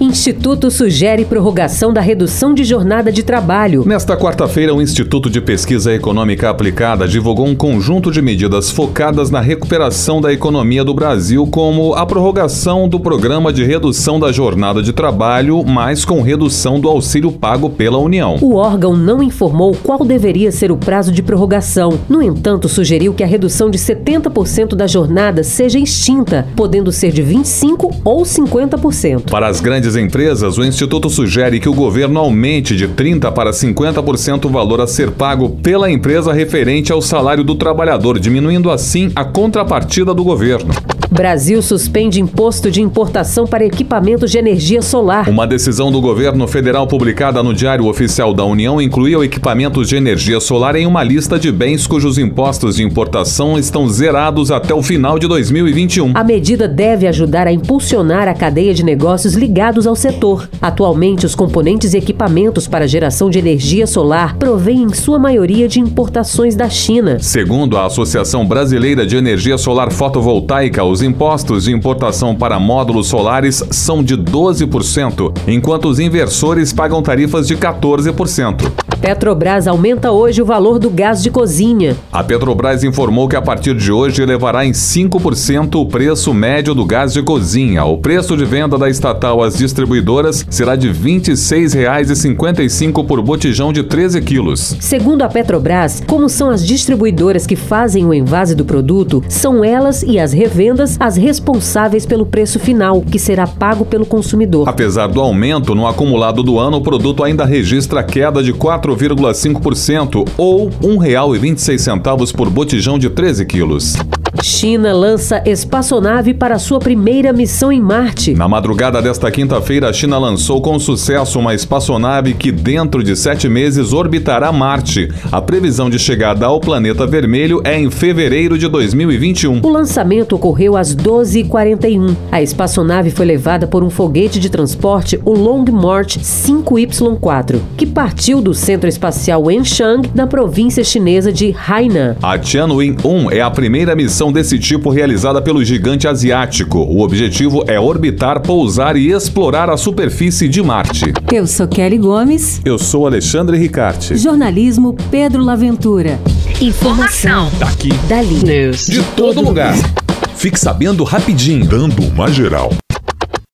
Instituto sugere prorrogação da redução de jornada de trabalho. Nesta quarta-feira, o Instituto de Pesquisa Econômica Aplicada divulgou um conjunto de medidas focadas na recuperação da economia do Brasil, como a prorrogação do programa de redução da jornada de trabalho, mais com redução do auxílio pago pela União. O órgão não informou qual deveria ser o prazo de prorrogação. No entanto, sugeriu que a redução de 70% da jornada seja extinta, podendo ser de 25% ou 50%. Para as grandes empresas, o Instituto sugere que o governo aumente de 30% para 50% o valor a ser pago pela empresa referente ao salário do trabalhador, diminuindo assim a contrapartida do governo. Brasil suspende imposto de importação para equipamentos de energia solar. Uma decisão do governo federal publicada no Diário Oficial da União incluía equipamentos de energia solar em uma lista de bens cujos impostos de importação estão zerados até o final de 2021. A medida deve ajudar a impulsionar a cadeia de negócios ligados ao setor. Atualmente, os componentes e equipamentos para geração de energia solar provêm em sua maioria de importações da China. Segundo a Associação Brasileira de Energia Solar Fotovoltaica, os impostos de importação para módulos solares são de 12%, enquanto os inversores pagam tarifas de 14%. Petrobras aumenta hoje o valor do gás de cozinha. A Petrobras informou que a partir de hoje elevará em 5% o preço médio do gás de cozinha. O preço de venda da estatal às distribuidoras será de R$ 26,55 por botijão de 13 quilos. Segundo a Petrobras, como são as distribuidoras que fazem o envase do produto, são elas e as revendas as responsáveis pelo preço final, que será pago pelo consumidor. Apesar do aumento, no acumulado do ano, o produto ainda registra queda de 4,5% ou R$ 1,26 por botijão de 13 quilos. China lança espaçonave para sua primeira missão em Marte. Na madrugada desta quinta-feira, a China lançou com sucesso uma espaçonave que, dentro de sete meses, orbitará Marte. A previsão de chegada ao planeta vermelho é em fevereiro de 2021. O lançamento ocorreu às 12h41. A espaçonave foi levada por um foguete de transporte, o Long March 5Y4, que partiu do Centro Espacial Wenchang, na província chinesa de Hainan. A Tianwen-1 é a primeira missão desse tipo realizada pelo gigante asiático. O objetivo é orbitar, pousar e explorar a superfície de Marte. Eu sou Kelly Gomes. Eu sou Alexandre Ricarte. Jornalismo Pedro Laventura. Informação. Daqui. Dali. News. De todo lugar. Fique sabendo rapidinho. Dando uma geral.